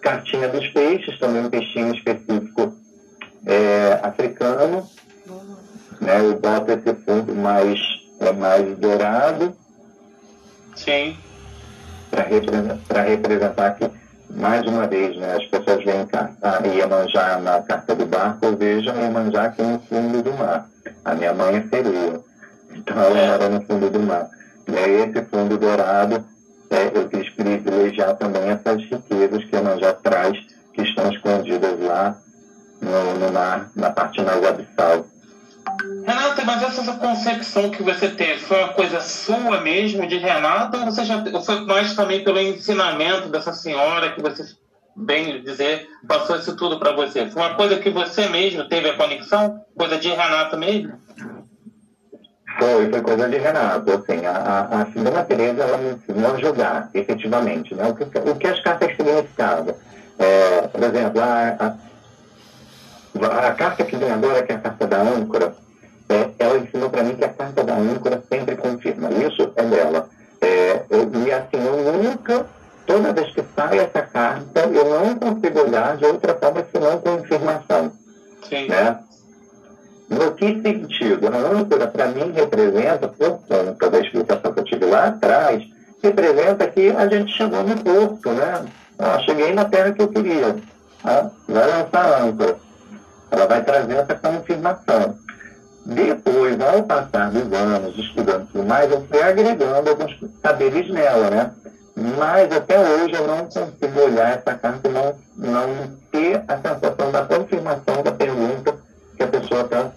Cartinha dos peixes, também um peixinho específico é, africano. Né? Eu boto esse fundo mais, é, mais dourado Sim. para representar, representar que, mais uma vez, né, as pessoas veem cá, a Iemanjá na carta do barco, eu vejo a Iemanjá aqui no fundo do mar. A minha mãe é sereia, então ela É. mora no fundo do mar. E aí esse fundo dourado, é, eu quis privilegiar também essas riquezas que a Iemanjá traz, que estão escondidas lá no, no mar, na parte mais abissal. Renata, mas essa concepção que você teve foi uma coisa sua mesmo, de Renata, ou você já ou foi mais também pelo ensinamento dessa senhora que você, bem dizer, passou isso tudo para você? Foi uma coisa que você mesmo teve a conexão? Coisa de Renata mesmo? Foi, foi coisa de Renato. Assim, a, a, a Simona Tereza, ela me ensinou a jogar, efetivamente. Né? O, que, o que as cartas significavam? É, por exemplo, a, a, a carta que vem agora, que é a carta da âncora, é, ela ensinou para mim que a carta da âncora sempre confirma. Isso é dela. É, eu, e assim, eu nunca, toda vez que sai essa carta, eu não consigo olhar de outra forma senão com confirmação Sim. né? No que sentido? A âncora, para mim, representa, por conta da explicação que eu tive lá atrás, representa que a gente chegou no porto, né? Ah, cheguei na terra que eu queria. Ah, vai lançar a âncora. Ela vai trazer essa confirmação. Depois, ao passar dos anos, estudando tudo mais, eu fui agregando alguns saberes nela, né? Mas até hoje eu não consigo olhar essa carta e não, não ter a sensação da confirmação da pergunta que a pessoa está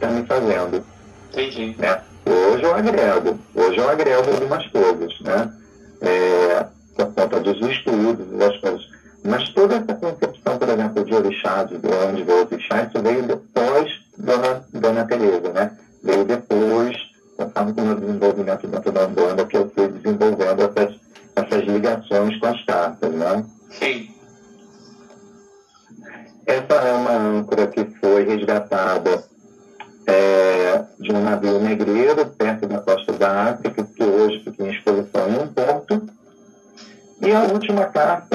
tá me fazendo. Entendi. Né? Hoje eu agrego, hoje eu agrego algumas coisas, né? É, por conta dos estudos e das coisas. Mas toda essa concepção, por exemplo, de orixá, de onde veio o orixá, isso veio depois Dona, Dona Tereza, né? Veio depois, conforme com o meu desenvolvimento dentro da Umbanda, que eu fui desenvolvendo essas, essas ligações com as cartas, Sim. Essa é uma do Negreiro, perto da costa da África, que hoje fica em exposição em um porto. E a última carta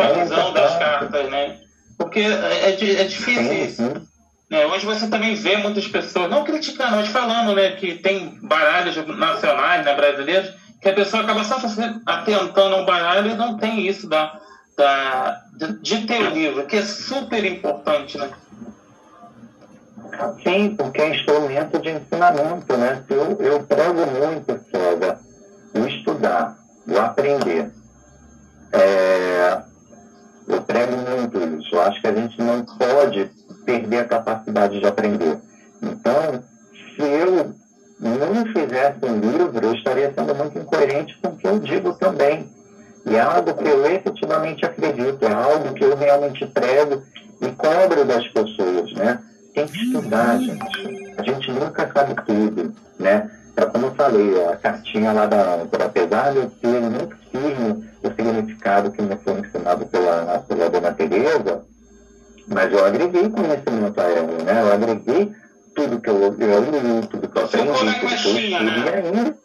a visão das cartas, né? Porque é, é, é difícil isso. Né? Hoje você também vê muitas pessoas, não criticando, mas falando né, que tem baralhos nacionais, né, brasileiros, que a pessoa acaba só atentando ao baralho e não tem isso da, da, de, de ter o livro, que é super importante, né? Sim, porque é instrumento de ensinamento, né? Eu, eu prego muito, César, o estudar, o aprender. É, eu prego muito isso. Eu acho que a gente não pode perder a capacidade de aprender. Então, se eu não fizesse um livro, eu estaria sendo muito incoerente com o que eu digo também. E é algo que eu efetivamente acredito, é algo que eu realmente prego e cobro das pessoas, né? Tem que estudar, gente. A gente nunca sabe tudo, né? É como eu falei, a cartinha lá da âncora, apesar de eu ter muito firme o significado que me foi ensinado pela, pela dona Tereza, mas eu agreguei conhecimento a ela, né? Eu agreguei tudo que eu, eu li, tudo que eu aprendi, tudo que eu estudei né? ainda.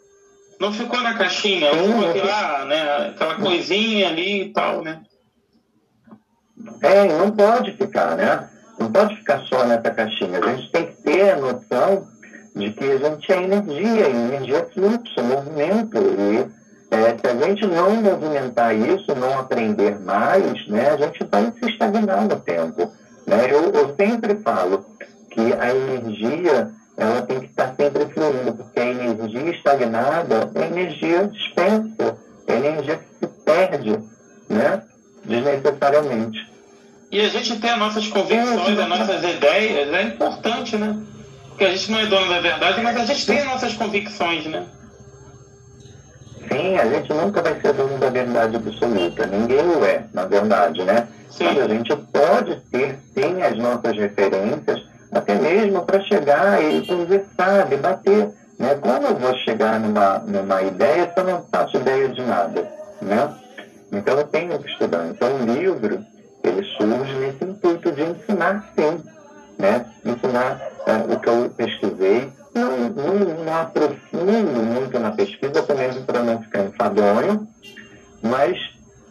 Não ficou na caixinha, Sim, ficou aquela, né, aquela coisinha ali e tal, né? É, não pode ficar, né? Não pode ficar só nessa caixinha. A gente tem que ter a noção de que a gente é energia, e energia é fluxo, movimento. E é, se a gente não movimentar isso, não aprender mais, né, a gente vai se estagnar no tempo. Né? Eu, eu sempre falo que a energia ela tem que estar sempre fluindo, porque a energia estagnada é energia dispensa, é energia que se perde né, desnecessariamente. E a gente ter as nossas convicções, as nossas ideias, é importante, né? Porque a gente não é dono da verdade, mas a gente tem as nossas convicções, né? Sim, a gente nunca vai ser dono da verdade absoluta. Ninguém o é, na verdade, né? Sim. Mas a gente pode ter, sim, as nossas referências, até mesmo para chegar e conversar, debater. Né? Como eu vou chegar numa, numa ideia se eu não faço ideia de nada? Né? Então eu tenho que estudar. Então o livro, ele surge nesse intuito de ensinar, sim. Né? Ensinar é, o que eu pesquisei, não, não, não aprofundo muito na pesquisa, também para não ficar enfadonho, mas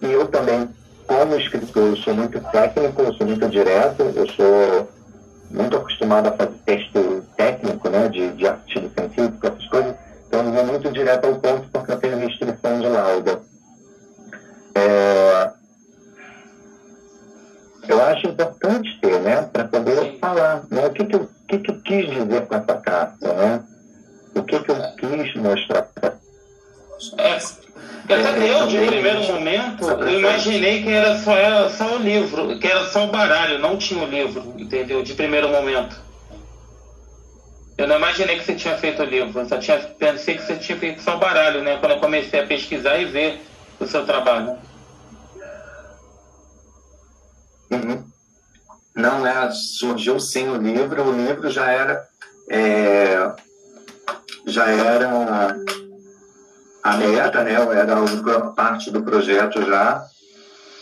eu também, como escritor, sou muito técnico, sou muito direto, eu sou muito acostumado a fazer texto técnico, né, de, de artigo científico, essas coisas, então eu vou muito direto ao ponto porque eu tenho restrição de lauda. É, eu acho importante ter, né, para poder falar, né, o que, que, eu, que, que eu quis dizer com essa carta, né, o que, que eu quis mostrar. É, até eu, de primeiro momento, eu imaginei que era só, era só o livro, que era só o baralho, não tinha o livro, entendeu? De primeiro momento. Eu não imaginei que você tinha feito o livro, eu só tinha, pensei que você tinha feito só o baralho, né? Quando eu comecei a pesquisar e ver o seu trabalho. Uhum. Não é, surgiu sim o livro, o livro já era é, já era a meta, né? era parte do projeto já.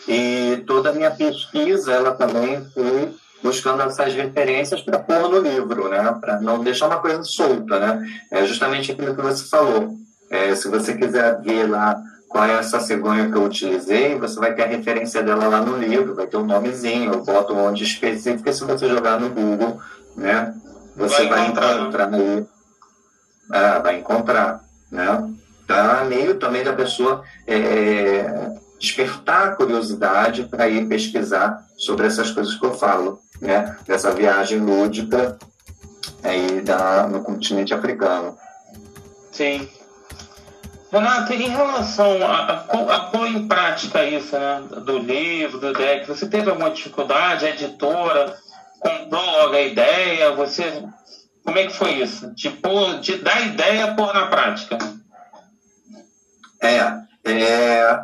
E toda a minha pesquisa, ela também foi buscando essas referências para pôr no livro, né? Para não deixar uma coisa solta, né? É justamente aquilo que você falou. É, se você quiser ver lá qual é essa cegonha que eu utilizei, você vai ter a referência dela lá no livro, vai ter um nomezinho, eu boto onde específico, se você jogar no Google, né? Você vai, vai encontrar aí. Ah, vai encontrar, né? Tá meio também da pessoa é, despertar a curiosidade para ir pesquisar sobre essas coisas que eu falo, né? Dessa viagem lúdica aí da, no continente africano. Sim. Renato, em relação a, a, a pôr em prática isso, né, do livro, do deck, você teve alguma dificuldade? A editora comprou logo a ideia? Você, como é que foi isso? De, pôr, de dar ideia pôr na prática? É, é,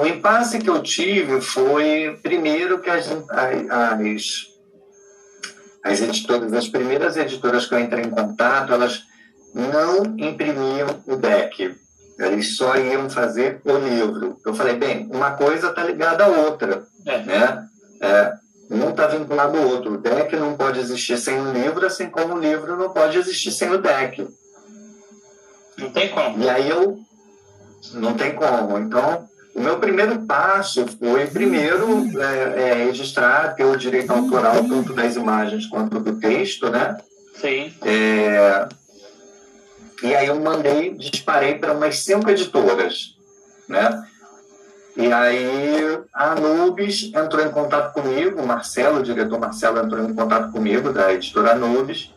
o impasse que eu tive foi, primeiro, que as, as, as editoras, as primeiras editoras que eu entrei em contato, elas não imprimiam o deck. Eles só iam fazer o livro. Eu falei, bem, uma coisa está ligada à outra. É. Né? É, um está vinculado ao outro. O deck não pode existir sem o livro, assim como o livro não pode existir sem o deck. Não tem como. E aí eu. Não tem como. Então, o meu primeiro passo foi, primeiro, é, é, registrar, ter o direito autoral, tanto das imagens quanto do texto, né? Sim. É, e aí eu mandei, disparei para umas cinco editoras, né? E aí a Anubis entrou em contato comigo, o Marcelo, o diretor Marcelo entrou em contato comigo, da editora Anubis,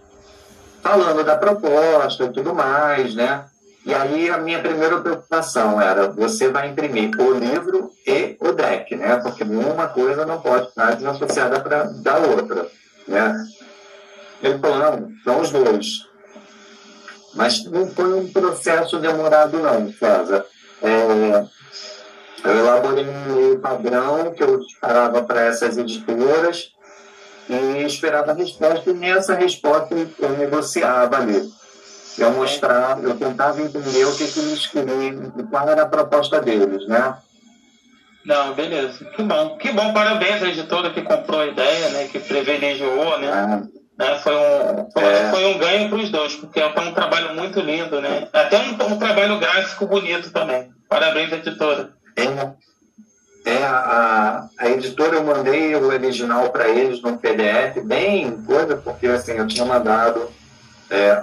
falando da proposta e tudo mais, né? E aí a minha primeira preocupação era, você vai imprimir o livro e o deck, né? Porque uma coisa não pode estar desassociada da outra, né? Ele falou, não, são os dois. Mas não foi um processo demorado, não, César. É, eu elaborei um meio padrão que eu disparava para essas editoras e esperava a resposta, e nessa resposta eu negociava ali. Eu mostrava, eu tentava entender o que, que eles queriam, qual era a proposta deles, né? Não, beleza. Que bom. Que bom, parabéns à editora que comprou a ideia, né? Que privilegiou, né? É. Né? Foi, um, foi, é. foi um ganho para os dois, porque é um trabalho muito lindo, né? Até um, um trabalho gráfico bonito também. Parabéns, editora. É, é a, a editora eu mandei o original para eles no PDF, bem coisa, porque assim, eu tinha mandado é,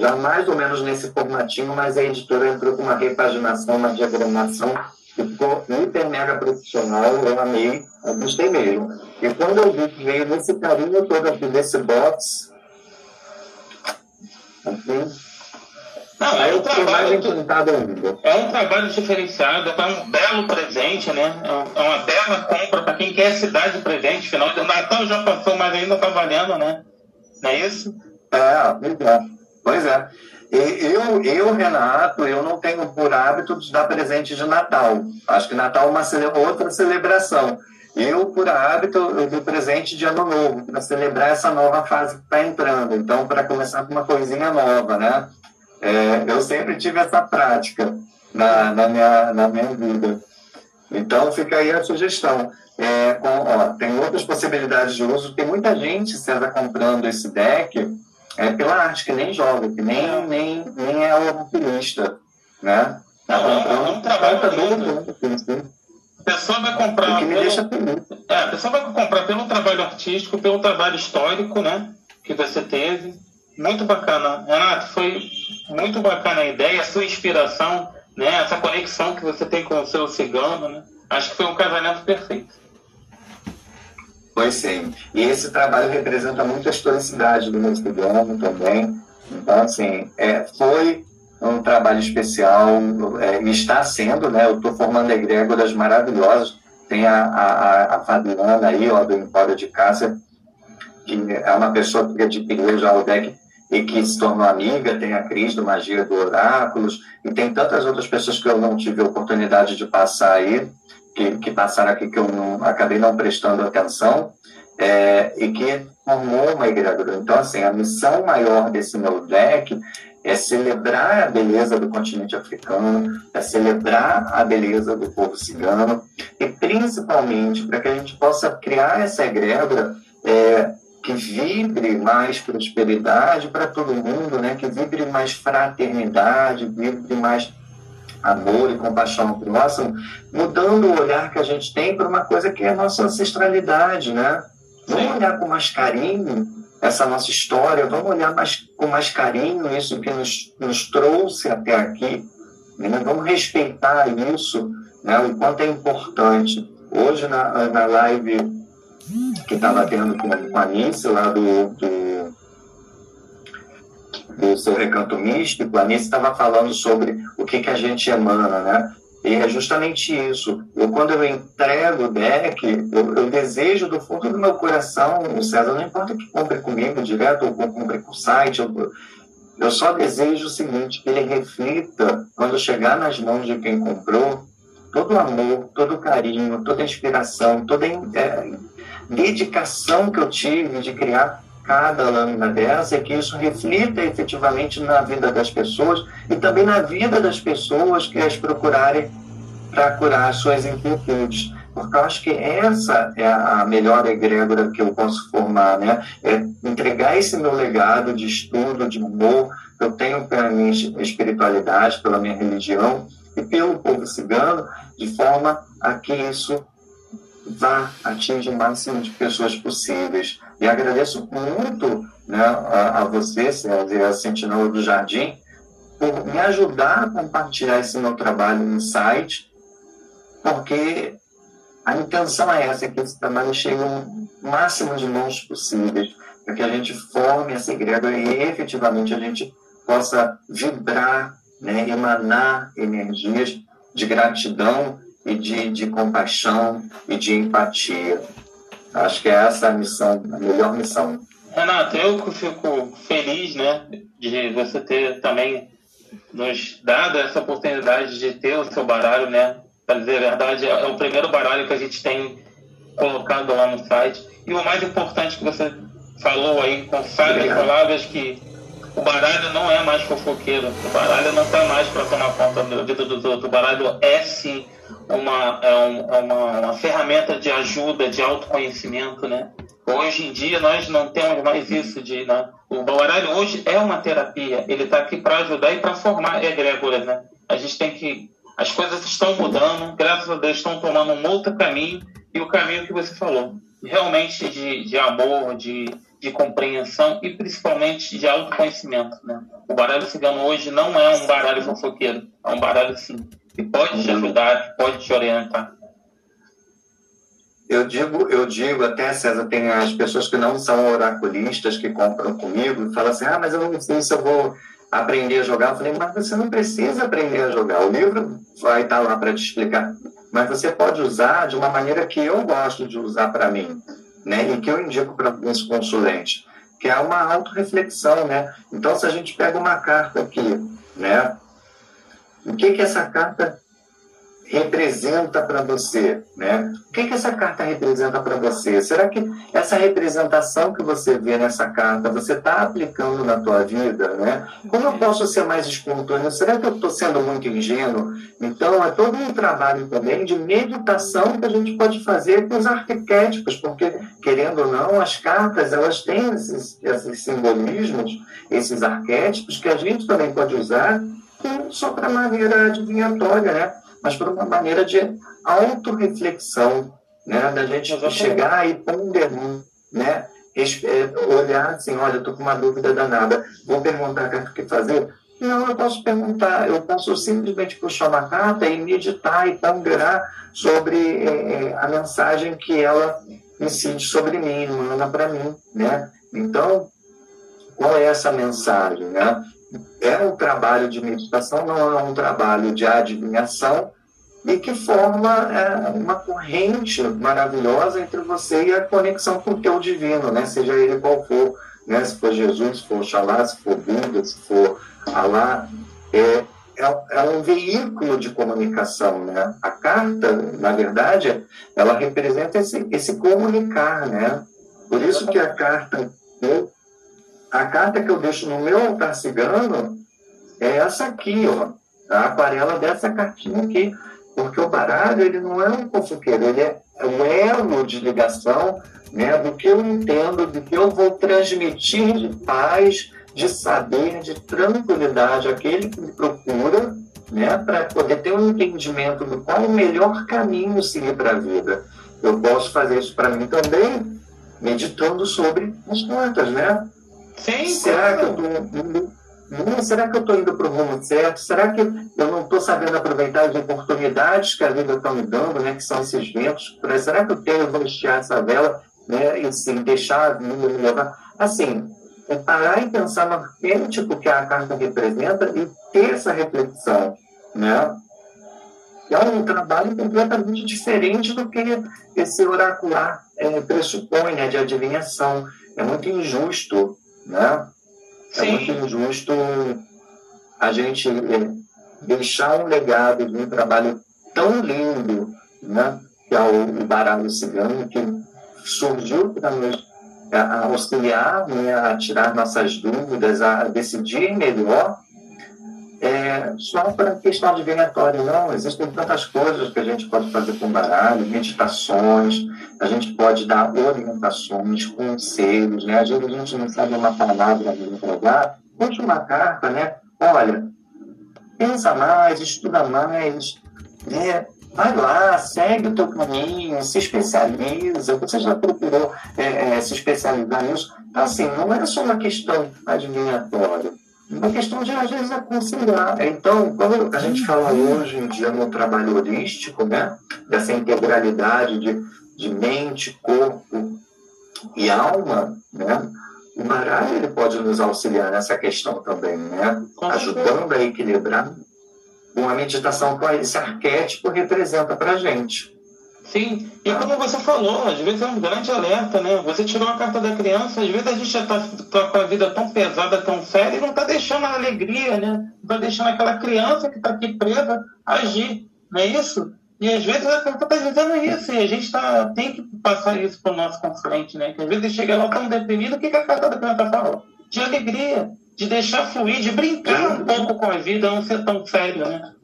já mais ou menos nesse formatinho, mas a editora entrou com uma repaginação, uma diagramação hiper mega profissional, eu amei, eu gostei mesmo. E quando eu vi que veio nesse carinho todo aqui desse box, assim, não, é um, trabalho, é um trabalho diferenciado, é um belo presente, né? É, é uma bela compra para quem quer se dar de presente. Final do Natal já passou, mas ainda está valendo, né? Não é isso? É, pois é. Pois é. Eu, eu, Renato, eu não tenho por hábito de dar presente de Natal. Acho que Natal é uma cele outra celebração. Eu, por hábito, eu dou presente de Ano Novo, para celebrar essa nova fase que está entrando. Então, para começar com uma coisinha nova, né? É, eu sempre tive essa prática na, na, minha, na minha vida. Então, fica aí a sugestão. É, com, ó, tem outras possibilidades de uso. Tem muita gente, César, comprando esse deck é pela arte, que nem joga, que nem, é. nem, nem é oportunista, né? Tá não, é um trabalho todo. A pessoa vai comprar. Pelo, é, a pessoa vai comprar pelo trabalho artístico, pelo trabalho histórico, né? Que você teve. Muito bacana. Renato, foi muito bacana a ideia, a sua inspiração, né? Essa conexão que você tem com o seu cigano, né? Acho que foi um casamento perfeito. Sim. E esse trabalho representa muito a historicidade do cigano também. Então, assim, é, foi um trabalho especial é, está sendo, né? Eu estou formando egrégoras maravilhosas. Tem a, a, a Fabiana aí, ó, do Empório de Cássia, que é uma pessoa que adquiriu já o deck e que se tornou amiga, tem a Cris do Magia do Oráculos, e tem tantas outras pessoas que eu não tive oportunidade de passar aí, que, que passaram aqui que eu não, acabei não prestando atenção, é, e que formou uma igreja. Então, assim, a missão maior desse meu deck é celebrar a beleza do continente africano, é celebrar a beleza do povo cigano, e principalmente para que a gente possa criar essa egrégora é, que vibre mais prosperidade para todo mundo, né? que vibre mais fraternidade, vibre mais amor e compaixão ao próximo, mudando o olhar que a gente tem para uma coisa que é a nossa ancestralidade, né? Vamos olhar com mais carinho essa nossa história, vamos olhar mais, com mais carinho isso que nos, nos trouxe até aqui, né? vamos respeitar isso, né? o quanto é importante. Hoje, na, na live que estava tendo com, com a Nice, lá do, do, do seu recanto místico, a Nice estava falando sobre o que, que a gente emana, né? E é justamente isso. Eu, quando eu entrego o deck, eu, eu, desejo do fundo do meu coração, o César, não importa que compre comigo direto ou compre com o site, eu, eu só desejo o seguinte, que ele reflita, quando chegar nas mãos de quem comprou, todo o amor, todo o carinho, toda a inspiração, toda a é, dedicação que eu tive de criar cada lâmina dessa é que isso reflita efetivamente na vida das pessoas e também na vida das pessoas que as procurarem para curar suas inquietudes. Porque eu acho que essa é a melhor egrégora que eu posso formar, né? É entregar esse meu legado de estudo, de amor, que eu tenho pela minha espiritualidade, pela minha religião e pelo povo cigano, de forma a que isso vá atingir o máximo de pessoas possíveis. E agradeço muito né, a, a você, César, a Sentinela do Jardim, por me ajudar a compartilhar esse meu trabalho no site, porque a intenção é essa, que esse trabalho chegue ao máximo de mãos possíveis, para que a gente forme essa igreja e efetivamente a gente possa vibrar, né, emanar energias de gratidão e de, de compaixão e de empatia. Acho que é essa a missão, a melhor missão. Renato, eu fico feliz né, de você ter também nos dado essa oportunidade de ter o seu baralho, né? Para dizer a verdade, é o primeiro baralho que a gente tem colocado lá no site. E o mais importante que você falou aí, com sábias palavras, que o baralho não é mais fofoqueiro. O baralho não está mais para tomar conta da vida dos outros. O baralho é sim uma, é, é uma, uma, ferramenta de ajuda, de autoconhecimento, né? Hoje em dia nós não temos mais isso de, né? O baralho hoje é uma terapia. Ele está aqui para ajudar e para formar egrégoras, né? A gente tem que as coisas estão mudando, graças a Deus estão tomando um outro caminho e o caminho que você falou, realmente de, de amor, de, de compreensão e principalmente de autoconhecimento, né? O baralho cigano hoje não é um baralho fofoqueiro, é um baralho sim pode te ajudar, pode te orientar. Eu digo, eu digo até, César, tem as pessoas que não são oraculistas que compram comigo e falam assim, ah, mas eu não sei se eu vou aprender a jogar. Eu falei, mas você não precisa aprender a jogar. O livro vai estar lá para te explicar. Mas você pode usar de uma maneira que eu gosto de usar para mim, né? E que eu indico para os consulentes, que é uma autorreflexão, né? Então, se a gente pega uma carta aqui, né? O que, que essa carta representa para você, né? O que, que essa carta representa para você? Será que essa representação que você vê nessa carta você está aplicando na tua vida, né? Como eu posso ser mais espontâneo? Será que eu estou sendo muito ingênuo? Então é todo um trabalho também de meditação que a gente pode fazer com os arquétipos, porque querendo ou não, as cartas elas têm esses, esses simbolismos, esses arquétipos que a gente também pode usar só para maneira adivinhatória, né? Mas por uma maneira de autorreflexão, né? Da gente chegar e ponderar, né? É, olhar assim, olha, eu tô com uma dúvida danada, vou perguntar o que fazer? Não, eu posso perguntar, eu posso simplesmente puxar uma carta e meditar e ponderar sobre é, é a mensagem que ela incide sobre mim, manda para mim, né? Então, qual é essa mensagem, né? É um trabalho de meditação, não é um trabalho de adivinhação, e que forma é, uma corrente maravilhosa entre você e a conexão com o teu divino, né? seja ele qual for, né? se for Jesus, se for Oxalá, se for Buda, se for Alá, é, é, é, um veículo de comunicação. Né? A carta, na verdade, ela representa esse, esse comunicar. Né? Por isso que a carta a carta que eu deixo no meu altar cigano é essa aqui, ó. A aquarela dessa cartinha aqui. Porque o baralho, ele não é um fofoqueiro, ele é um elo de ligação né, do que eu entendo, do que eu vou transmitir de paz, de saber, de tranquilidade àquele que me procura, né, para poder ter um entendimento do qual o melhor caminho seguir para a vida. Eu posso fazer isso para mim também, meditando sobre as plantas, né? Sim, será que eu tô, será que eu estou indo para o rumo certo? Será que eu não estou sabendo aproveitar as oportunidades que a vida está me dando, né? Que são esses ventos? Será que eu quero hastear essa vela, né? E assim, deixar me levar? Assim, é parar e pensar no arquétipo que a carta representa e ter essa reflexão, né? É um trabalho completamente diferente do que esse oracular é, pressupõe, né, de adivinhação. É muito injusto, né? É Sim. muito injusto a gente é, deixar um legado de um trabalho tão lindo, né? Que é o, baralho cigano, que surgiu para nos a auxiliar né, a tirar nossas dúvidas, a decidir melhor, é, só para questão adivinhatória, não. Existem tantas coisas que a gente pode fazer com baralho, meditações, a gente pode dar orientações, conselhos, né? Às vezes a gente não sabe uma palavra para entregar, puxa uma carta, né? Olha, pensa mais, estuda mais, né? vai lá, segue o teu caminho, se especializa. Você já procurou é, é, se especializar nisso? Então, assim, não é só uma questão adivinhatória, uma questão de, às vezes, aconselhar. Então, quando a gente fala hoje em dia no trabalho holístico, né, dessa integralidade de, de mente, corpo e alma, né, o baralho ele pode nos auxiliar nessa questão também, né, ajudando a equilibrar uma meditação com esse arquétipo representa para gente. Sim, e como você falou, às vezes é um grande alerta, né? Você tirou a carta da criança, às vezes a gente já está tá com a vida tão pesada, tão séria, e não está deixando a alegria, né? Não está deixando aquela criança que está aqui presa agir, não é isso? E às vezes a carta está dizendo isso, e a gente tá, tem que passar isso para o nosso consciente, né? Que às vezes chega lá tão deprimido, o que, que a carta da criança fala? De alegria, de deixar fluir, de brincar um pouco com a vida, não ser tão sério, né?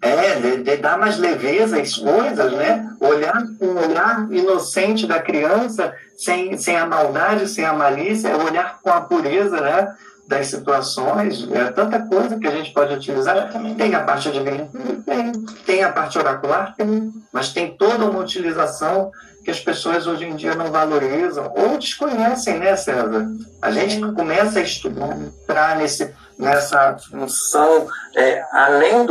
É, de, de, dar mais leveza às coisas, né? Olhar com o olhar inocente da criança, sem, sem a maldade, sem a malícia, olhar com a pureza, né? Das situações, é tanta coisa que a gente pode utilizar. Tem a parte de tem, tem a parte oracular, tem, mas tem toda uma utilização que as pessoas hoje em dia não valorizam ou desconhecem, né, César? A gente começa a estudar, entrar nesse, nessa função, é, além do